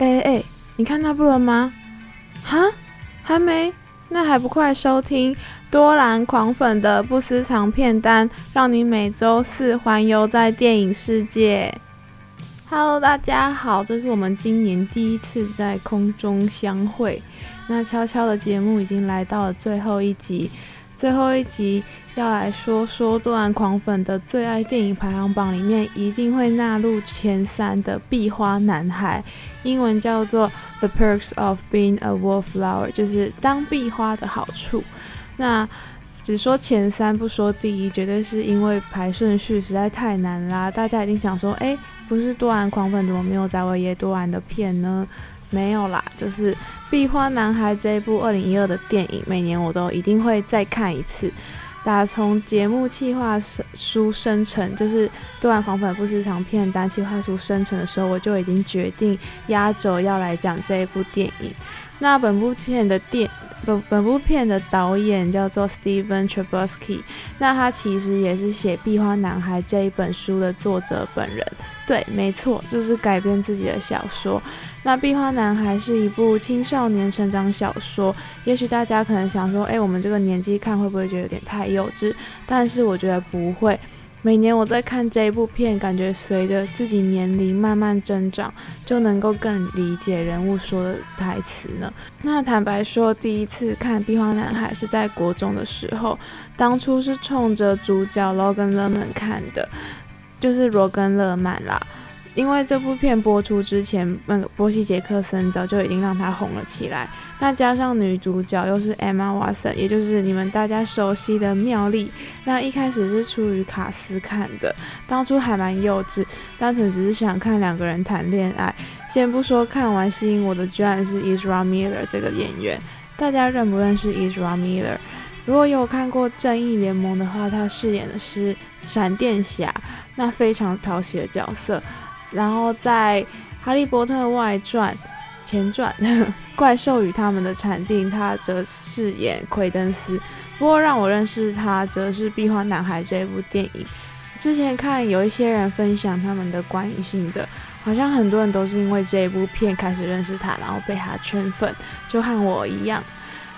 哎哎，你看那部了吗？哈，还没？那还不快收听多兰狂粉的不私藏片单，让你每周四环游在电影世界。Hello，大家好，这是我们今年第一次在空中相会。那悄悄的节目已经来到了最后一集，最后一集要来说说多兰狂粉的最爱电影排行榜里面一定会纳入前三的《壁花男孩》，英文叫做《The Perks of Being a Wallflower》，就是当壁花的好处。那只说前三不说第一，绝对是因为排顺序实在太难啦。大家一定想说，哎，不是多兰狂粉，怎么没有在维耶多兰的片呢？没有啦，就是《壁花男孩》这一部二零一二的电影，每年我都一定会再看一次。打从节目企划书生成，就是多兰狂粉不私藏片单企划书生成的时候，我就已经决定压轴要来讲这一部电影。那本部片的电本本部片的导演叫做 Steven Chbosky，那他其实也是写《壁花男孩》这一本书的作者本人。对，没错，就是改编自己的小说。那《壁花男孩》是一部青少年成长小说，也许大家可能想说，诶，我们这个年纪看会不会觉得有点太幼稚？但是我觉得不会。每年我在看这一部片，感觉随着自己年龄慢慢增长，就能够更理解人物说的台词呢。那坦白说，第一次看《壁花男孩》是在国中的时候，当初是冲着主角罗根·勒曼看的，就是罗根·勒曼啦。因为这部片播出之前，那个波西·杰克森早就已经让他红了起来。那加上女主角又是 Emma Watson，也就是你们大家熟悉的妙丽。那一开始是出于卡斯看的，当初还蛮幼稚，单纯只是想看两个人谈恋爱。先不说看完吸引我的居然是 Ezra Miller 这个演员，大家认不认识 Ezra Miller？如果有看过《正义联盟》的话，他饰演的是闪电侠，那非常讨喜的角色。然后在《哈利波特外传》前传《怪兽与他们的产地》，他则饰演奎登斯。不过让我认识他，则是《壁花男孩》这一部电影。之前看有一些人分享他们的观影心得，好像很多人都是因为这一部片开始认识他，然后被他圈粉，就和我一样。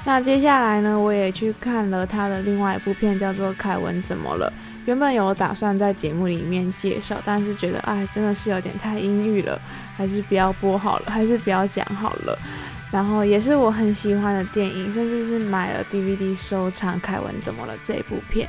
那接下来呢，我也去看了他的另外一部片，叫做《凯文怎么了》。原本有打算在节目里面介绍，但是觉得哎，真的是有点太阴郁了，还是不要播好了，还是不要讲好了。然后也是我很喜欢的电影，甚至是买了 DVD 收藏。凯文怎么了这部片？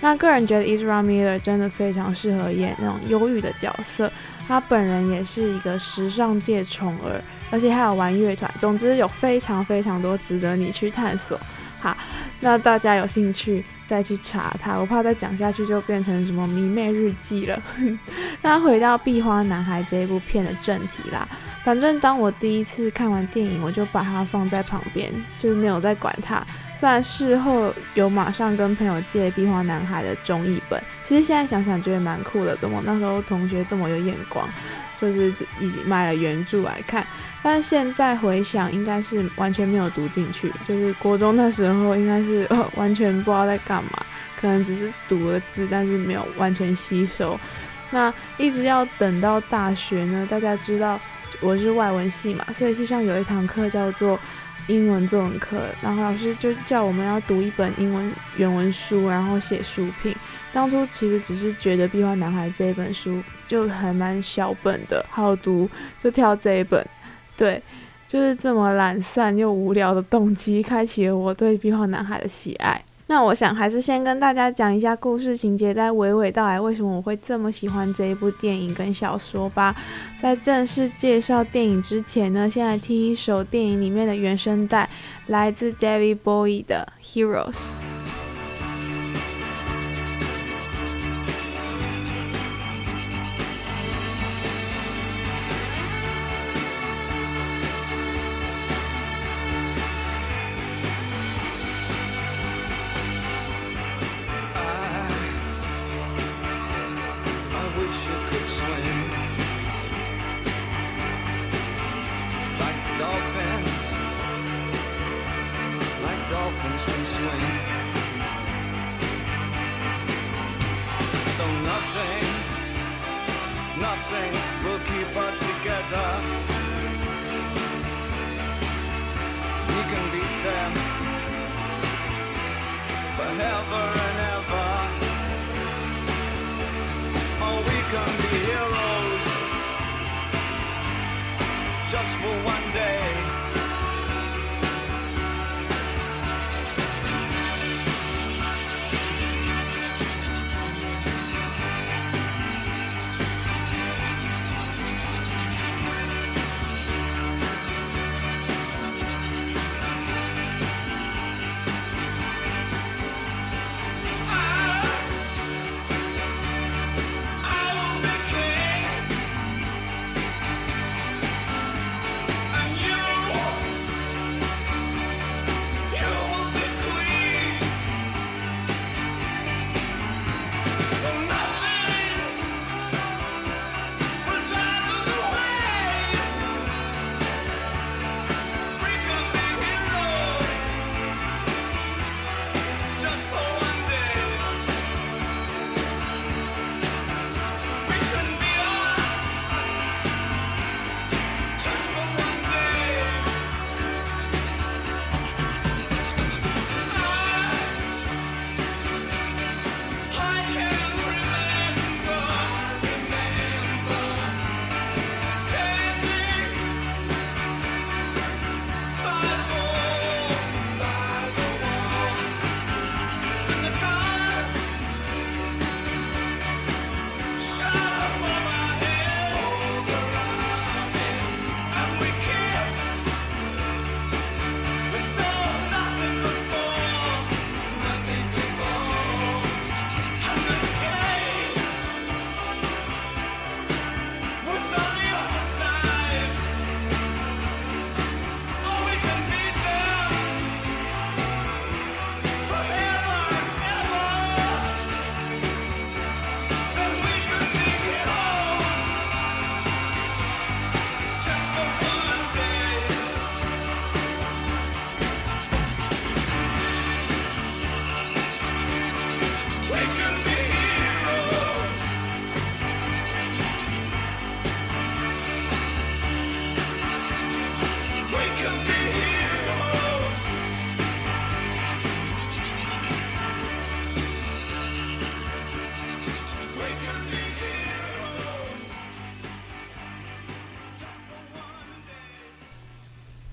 那个人觉得 isramiller 真的非常适合演那种忧郁的角色。他本人也是一个时尚界宠儿，而且还有玩乐团。总之有非常非常多值得你去探索。好，那大家有兴趣再去查他，我怕再讲下去就变成什么迷妹日记了。那回到《壁花男孩》这一部片的正题啦，反正当我第一次看完电影，我就把它放在旁边，就是没有再管它。虽然事后有马上跟朋友借《壁花男孩》的中译本，其实现在想想觉得蛮酷的，怎么那时候同学这么有眼光，就是已经买了原著来看。但现在回想，应该是完全没有读进去。就是国中那时候，应该是、完全不知道在干嘛，可能只是读了字，但是没有完全吸收。那一直要等到大学呢，大家知道我是外文系嘛，所以系上有一堂课叫做英文作文课，然后老师就叫我们要读一本英文原文书，然后写书评。当初其实只是觉得《壁花男孩》这一本书就还蛮小本的，好读，就挑这一本。对，就是这么懒散又无聊的动机，开启了我对《壁画男孩》的喜爱。那我想还是先跟大家讲一下故事情节，再娓娓道来为什么我会这么喜欢这一部电影跟小说吧。在正式介绍电影之前呢，先来听一首电影里面的原声带，来自 David Bowie 的《Heroes》。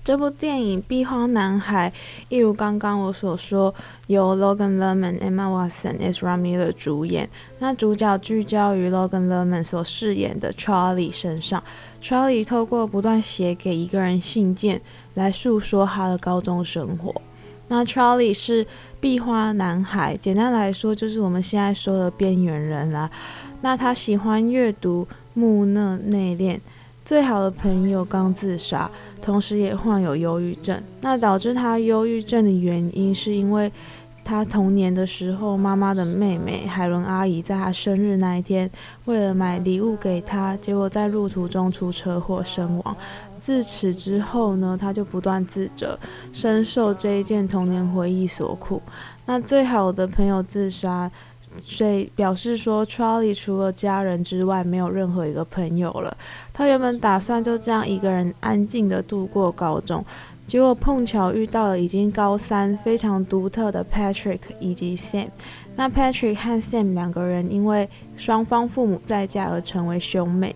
这部电影《壁花男孩》，一如刚刚我所说，由 Logan Lerman、Emma Watson、Ezra Miller 主演。那主角聚焦于 Logan Lerman 所饰演的 Charlie 身上。Charlie 透过不断写给一个人信件来诉说他的高中生活。那 Charlie 是壁花男孩，简单来说就是我们现在说的边缘人啦。那他喜欢阅读，木讷内敛。最好的朋友刚自杀，同时也患有忧郁症。那导致他忧郁症的原因，是因为他童年的时候，妈妈的妹妹海伦阿姨在他生日那一天，为了买礼物给他，结果在路途中出车祸身亡。自此之后呢，他就不断自责，深受这一件童年回忆所苦。那最好的朋友自杀。所以表示说，Charlie 除了家人之外，没有任何一个朋友了。他原本打算就这样一个人安静地度过高中，结果碰巧遇到了已经高三、非常独特的 Patrick 以及 Sam。那 Patrick 和 Sam 两个人因为双方父母再嫁而成为兄妹。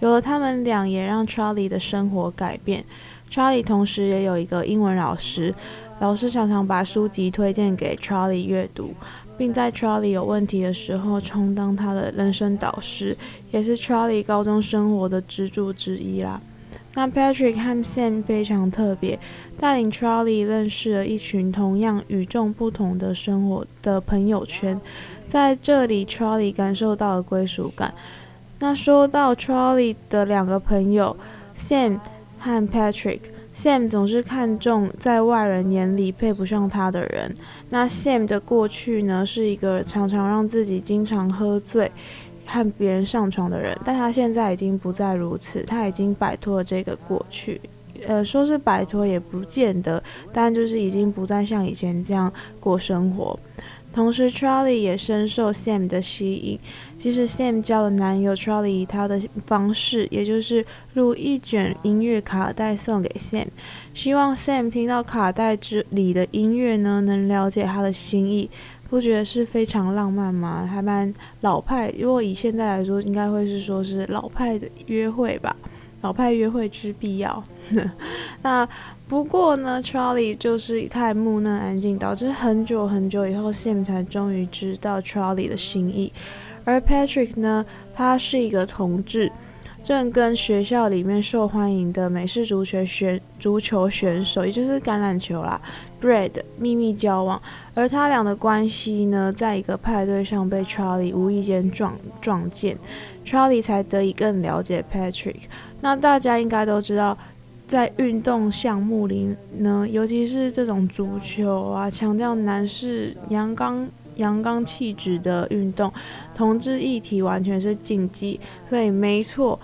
有了他们俩，也让 Charlie 的生活改变。Charlie 同时也有一个英文老师，老师常常把书籍推荐给 Charlie 阅读。并在 Charlie 有问题的时候充当他的人生导师，也是 Charlie 高中生活的支柱之一啦。那 Patrick 和 Sam 非常特别，带领 Charlie 认识了一群同样与众不同的生活的朋友圈，在这里 Charlie 感受到了归属感。那说到 Charlie 的两个朋友 Sam 和 Patrick。Sam 总是看重在外人眼里配不上他的人。那 Sam 的过去呢，是一个常常让自己经常喝醉，和别人上床的人。但他现在已经不再如此，他已经摆脱了这个过去。呃，说是摆脱也不见得，但就是已经不再像以前这样过生活。同时，Charlie 也深受 Sam 的吸引。即使 Sam 交了男友，Charlie 以他的方式，也就是录一卷音乐卡带送给 Sam，希望 Sam 听到卡带之里的音乐呢，能了解他的心意。不觉得是非常浪漫吗？还蛮老派。如果以现在来说，应该会是说是老派的约会吧。老派约会之必要。那不过呢，Charlie 就是太木讷安静，导致很久很久以后，Sam 才终于知道 Charlie 的心意。而 Patrick 呢，他是一个同志，正跟学校里面受欢迎的美式足球选足球选手，也就是橄榄球啦，Brad 秘密交往。而他俩的关系呢，在一个派对上被 Charlie 无意间撞撞见，Charlie 才得以更了解 Patrick。那大家应该都知道，在运动项目里呢，尤其是这种足球啊，强调男士阳刚。阳刚气质的运动，同志议题完全是禁忌，所以没错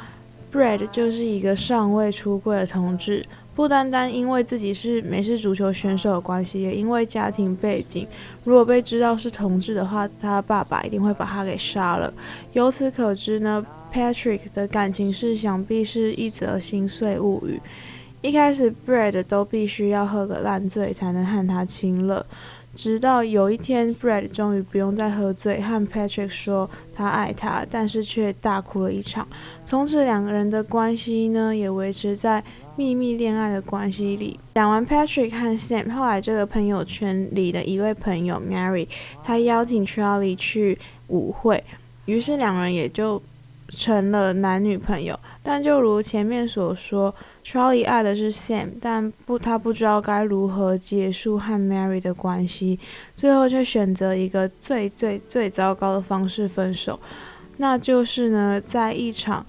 ，Bread 就是一个尚未出柜的同志，不单单因为自己是美式足球选手的关系，也因为家庭背景，如果被知道是同志的话，他爸爸一定会把他给杀了。由此可知呢，Patrick 的感情事想必是一则心碎物语。一开始，Bread 都必须要喝个烂醉才能和他亲热。直到有一天，Bread 终于不用再喝醉，和 Patrick 说他爱他，但是却大哭了一场。从此，两个人的关系呢，也维持在秘密恋爱的关系里。讲完 Patrick 和 Sam，后来这个朋友圈里的一位朋友 Mary，他邀请 Charlie 去舞会，于是两人也就成了男女朋友。但就如前面所说。Charlie 爱的是 Sam，但不，他不知道该如何结束和 Mary 的关系，最后却选择一个最最最糟糕的方式分手，那就是呢，在一场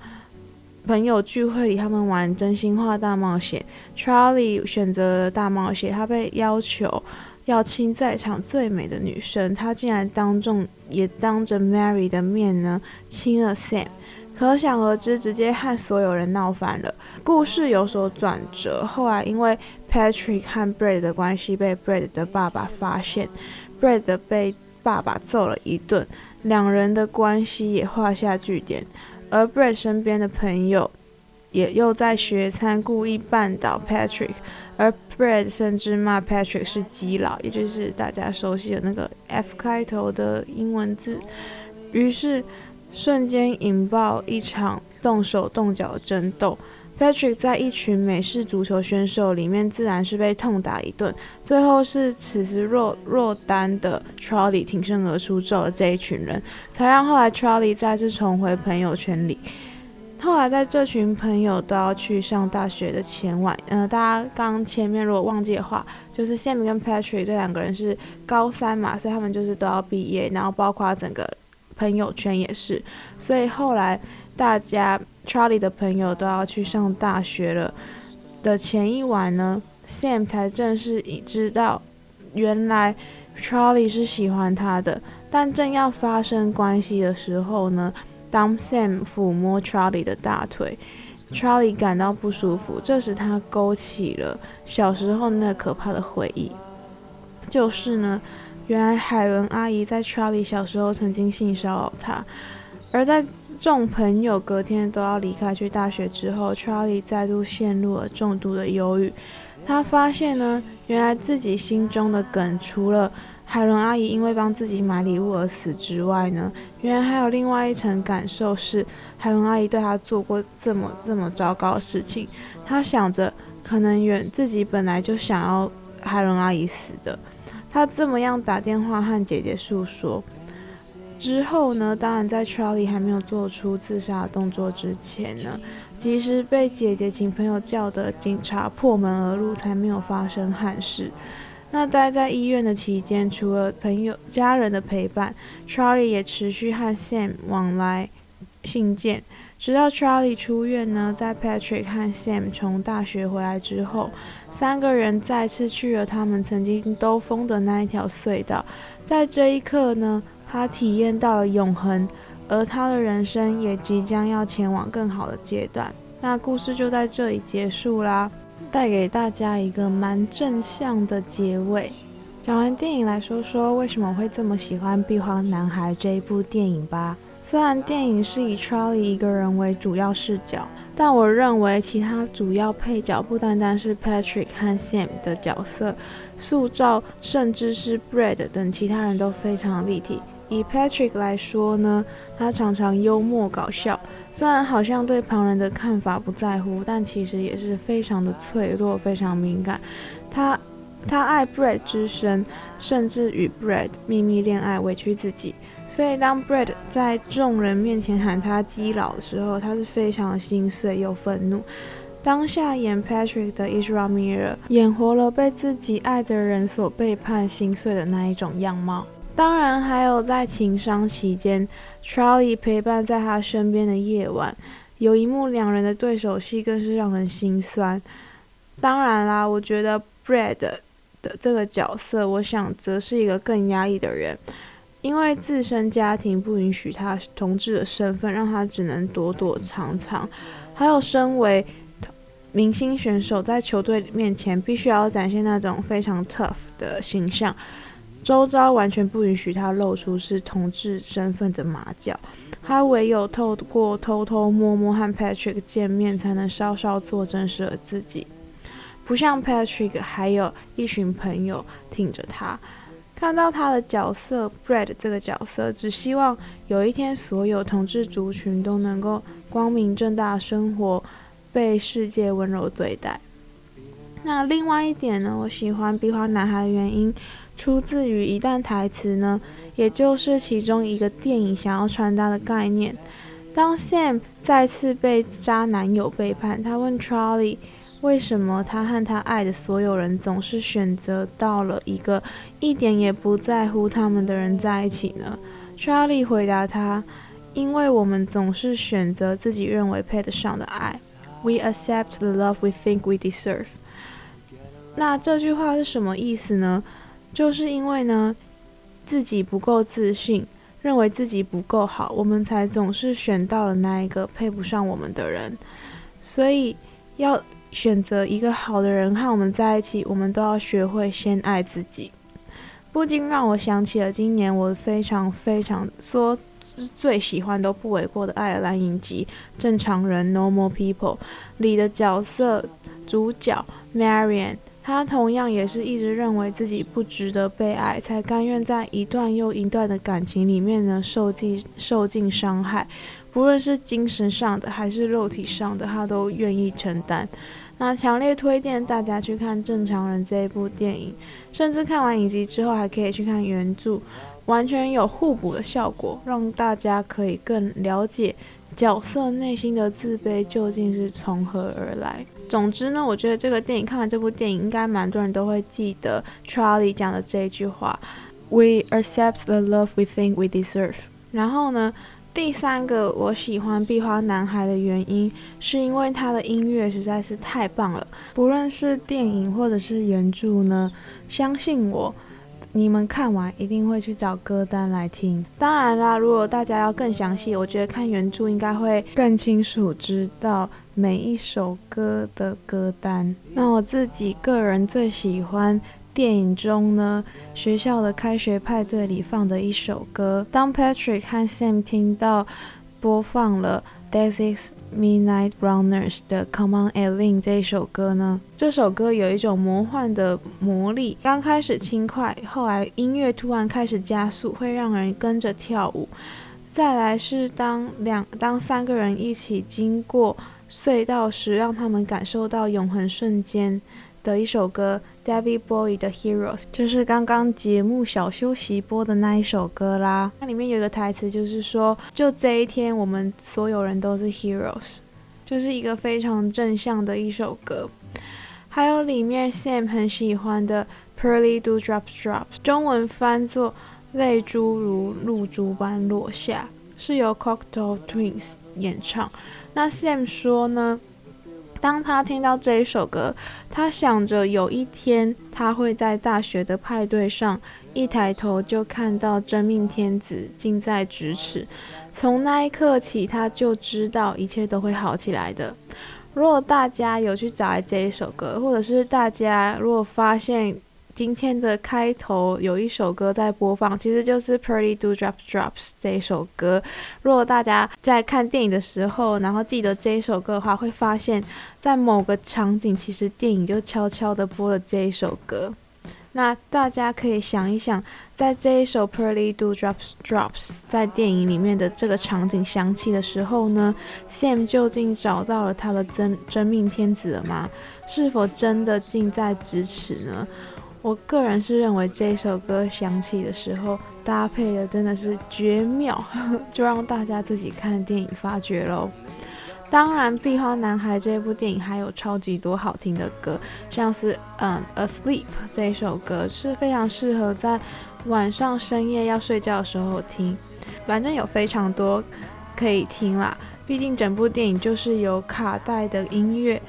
朋友聚会里，他们玩真心话大冒险，Charlie 选择了大冒险，他被要求要亲在场最美的女生，他竟然当众也当着 Mary 的面呢亲了 Sam。可想而知，直接和所有人闹翻了。故事有所转折，后来因为 Patrick 和 Brad 的关系被 Brad 的爸爸发现，Brad 被爸爸揍了一顿，两人的关系也画下句点。而 Brad 身边的朋友也又在学餐故意绊倒 Patrick，而 Brad 甚至骂 Patrick 是基佬，也就是大家熟悉的那个 F 开头的英文字。于是。瞬间引爆一场动手动脚的争斗，Patrick 在一群美式足球选手里面自然是被痛打一顿，最后是此时落落单的 Charlie 挺身而出救了这一群人，才让后来 Charlie 再次重回朋友圈里。后来在这群朋友都要去上大学的前晚，呃，大家刚前面如果忘记的话，就是 Sam 跟 Patrick 这两个人是高三嘛，所以他们就是都要毕业，然后包括整个。朋友圈也是，所以后来大家 Charlie 的朋友都要去上大学了的前一晚呢，Sam 才正式已知道，原来 Charlie 是喜欢他的。但正要发生关系的时候呢，当 Sam 抚摸 Charlie 的大腿，Charlie 感到不舒服，这时他勾起了小时候那可怕的回忆，就是呢。原来海伦阿姨在 Charlie 小时候曾经性骚扰他，而在众朋友隔天都要离开去大学之后，Charlie 再度陷入了重度的忧郁。他发现呢，原来自己心中的梗除了海伦阿姨因为帮自己买礼物而死之外呢，原来还有另外一层感受是海伦阿姨对她做过这么这么糟糕的事情。她想着，可能原自己本来就想要海伦阿姨死的。她这么样打电话和姐姐诉说之后呢，当然在 Charlie 还没有做出自杀动作之前呢，即使被姐姐请朋友叫的警察破门而入，才没有发生憾事。那待在医院的期间，除了朋友家人的陪伴，Charlie 也持续和 Sam 往来信件。直到 Charlie 出院呢，在 Patrick 和 Sam 从大学回来之后，三个人再次去了他们曾经兜风的那一条隧道。在这一刻呢，他体验到了永恒，而他的人生也即将要前往更好的阶段。那故事就在这里结束啦，带给大家一个蛮正向的结尾。讲完电影，来说说为什么会这么喜欢《壁花男孩》这一部电影吧。虽然电影是以 Charlie 一个人为主要视角，但我认为其他主要配角不单单是 Patrick 和 Sam 的角色塑造，甚至是 Brad 等其他人都非常立体。以 Patrick 来说呢，他常常幽默搞笑，虽然好像对旁人的看法不在乎，但其实也是非常的脆弱，非常敏感。他他爱 Brad 之深，甚至与 Brad 秘密恋爱，委屈自己。所以当 Brad 在众人面前喊他基佬的时候，他是非常的心碎又愤怒。当下演 Patrick 的 Ezra Miller 演活了被自己爱的人所背叛、心碎的那一种样貌。当然，还有在情伤期间，Charlie 陪伴在他身边的夜晚，有一幕两人的对手戏更是让人心酸。当然啦，我觉得 Brad 的这个角色，我想则是一个更压抑的人，因为自身家庭不允许他同志的身份，让他只能躲躲藏藏。还有身为明星选手，在球队面前必须要展现那种非常 tough 的形象。周遭完全不允许他露出是同志身份的马脚，他唯有透过偷偷摸摸和 Patrick 见面，才能稍稍做真实的自己。不像 Patrick，还有一群朋友挺着他。看到他的角色 Brad 这个角色，只希望有一天所有同志族群都能够光明正大生活，被世界温柔对待。那另外一点呢，我喜欢壁花男孩的原因。出自于一段台词呢，也就是其中一个电影想要传达的概念。当 Sam 再次被渣男友背叛，他问 Charlie 为什么他和他爱的所有人总是选择到了一个一点也不在乎他们的人在一起呢？Charlie 回答他：因为我们总是选择自己认为配得上的爱。We accept the love we think we deserve。那这句话是什么意思呢？就是因为呢，自己不够自信，认为自己不够好，我们才总是选到了那一个配不上我们的人。所以要选择一个好的人和我们在一起，我们都要学会先爱自己。不禁让我想起了今年我非常非常说最喜欢都不为过的爱尔兰影集《正常人》（Normal People） 里的角色主角 Marianne。他同样也是一直认为自己不值得被爱，才甘愿在一段又一段的感情里面呢，受尽受尽伤害，不论是精神上的还是肉体上的，他都愿意承担。那强烈推荐大家去看《正常人》这一部电影，甚至看完影集之后还可以去看原著，完全有互补的效果，让大家可以更了解角色内心的自卑究竟是从何而来。总之呢，我觉得这个电影看完这部电影，应该蛮多人都会记得 Charlie 讲的这一句话：“We accept the love we think we deserve。”然后呢，第三个我喜欢壁花男孩的原因，是因为他的音乐实在是太棒了，不论是电影或者是原著呢，相信我。你们看完一定会去找歌单来听。当然啦，如果大家要更详细，我觉得看原著应该会更清楚知道每一首歌的歌单。那我自己个人最喜欢电影中呢，学校的开学派对里放的一首歌。当 Patrick 和 Sam 听到播放了 Desi's Midnight Runners 的 Come On Eileen 这一首歌呢，这首歌有一种魔幻的魔力，刚开始轻快，后来音乐突然开始加速，会让人跟着跳舞。再来是当两当三个人一起经过隧道时，让他们感受到永恒瞬间。的一首歌，David Bowie 的 Heroes，就是刚刚节目小休息播的那一首歌啦。那里面有个台词，就是说，就这一天，我们所有人都是 Heroes，就是一个非常正向的一首歌。还有里面 Sam 很喜欢的 Pearly do drops Drops，中文翻作泪珠如露珠般落下，是由 Cocktail Twins 演唱。那 Sam 说呢？当他听到这一首歌，他想着有一天他会在大学的派对上，一抬头就看到真命天子近在咫尺。从那一刻起，他就知道一切都会好起来的。如果大家有去找这一首歌，或者是大家如果发现，今天的开头有一首歌在播放，其实就是《Pearly Do Drop Drops》这一首歌。如果大家在看电影的时候，然后记得这一首歌的话，会发现，在某个场景，其实电影就悄悄地播了这一首歌。那大家可以想一想，在这一首 Pearly Do Drops Drops 在电影里面的这个场景响起的时候呢，Sam 究竟找到了他的真真命天子了吗？是否真的近在咫尺呢？我个人是认为这首歌响起的时候，搭配的真的是绝妙，就让大家自己看电影发掘喽。当然，《壁花男孩》这部电影还有超级多好听的歌，像是嗯《Asleep》这一首歌是非常适合在晚上深夜要睡觉的时候听，反正有非常多可以听啦。毕竟整部电影就是由卡带的音乐。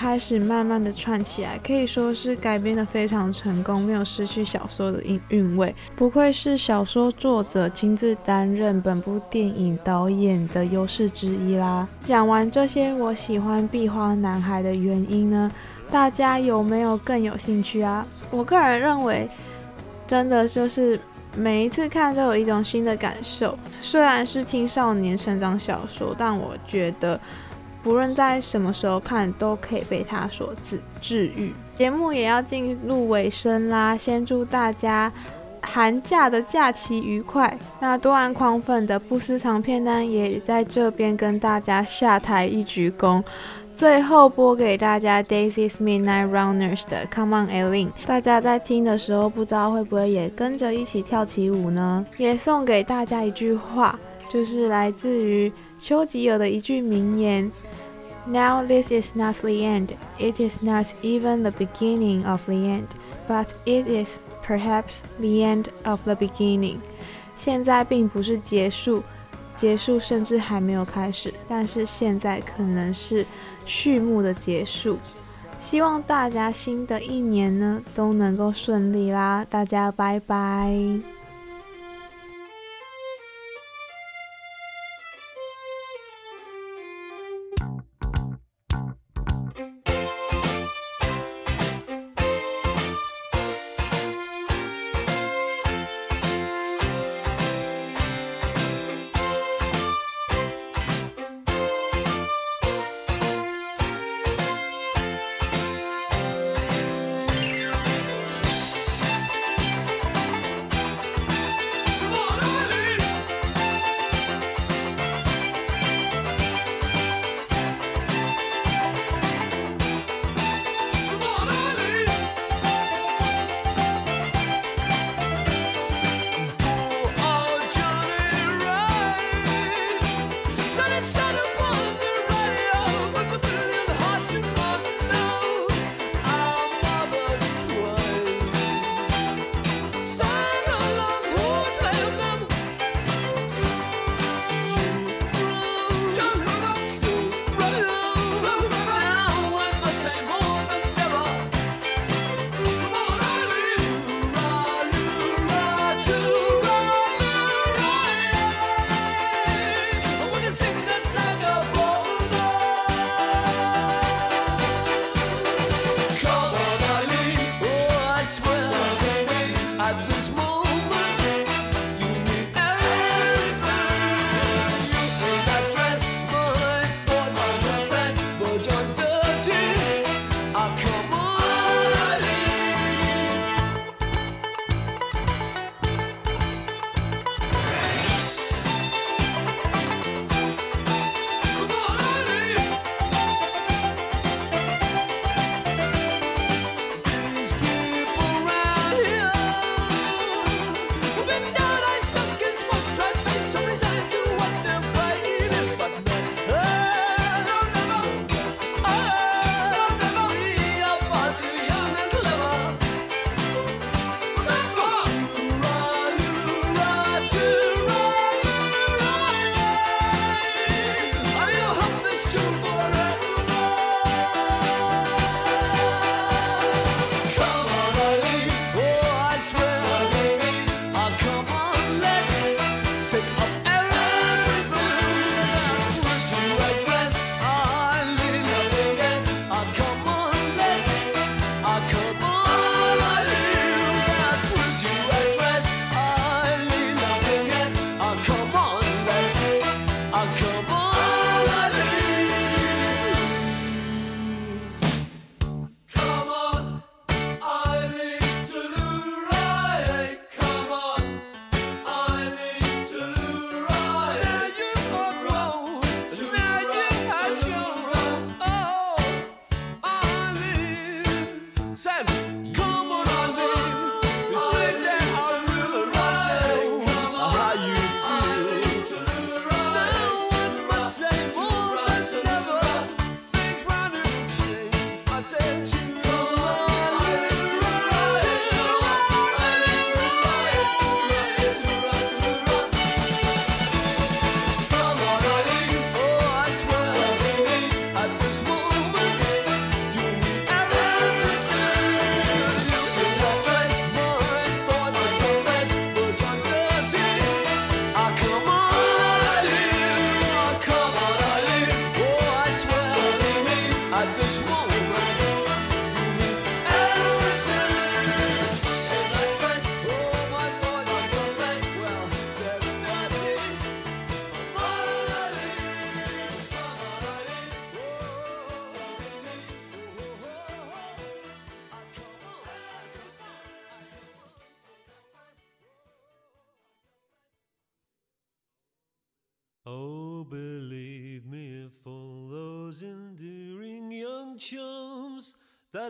开始慢慢的串起来，可以说是改编的非常成功，没有失去小说的韵韵味。不愧是小说作者亲自担任本部电影导演的优势之一啦。讲完这些我喜欢壁花男孩的原因呢，大家有没有更有兴趣啊？我个人认为，真的就是每一次看都有一种新的感受。虽然是青少年成长小说，但我觉得。不论在什么时候看，都可以被它所治治愈。节目也要进入尾声啦，先祝大家寒假的假期愉快。那多安狂粉的不私藏片单也在这边跟大家下台一鞠躬。最后播给大家 Daisy's Midnight Runners 的 Come On Eileen，大家在听的时候不知道会不会也跟着一起跳起舞呢？也送给大家一句话，就是来自于丘吉尔的一句名言。Now this is not the end. It is not even the beginning of the end, but it is perhaps the end of the beginning. 现在并不是结束，结束甚至还没有开始，但是现在可能是序幕的结束。希望大家新的一年呢都能够顺利啦，大家拜拜。God this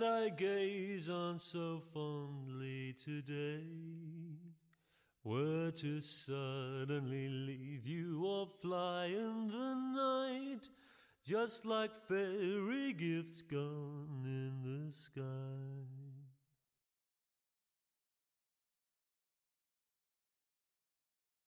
that I gaze on so fondly today were to suddenly leave you or fly in the night, just like fairy gifts gone in the sky.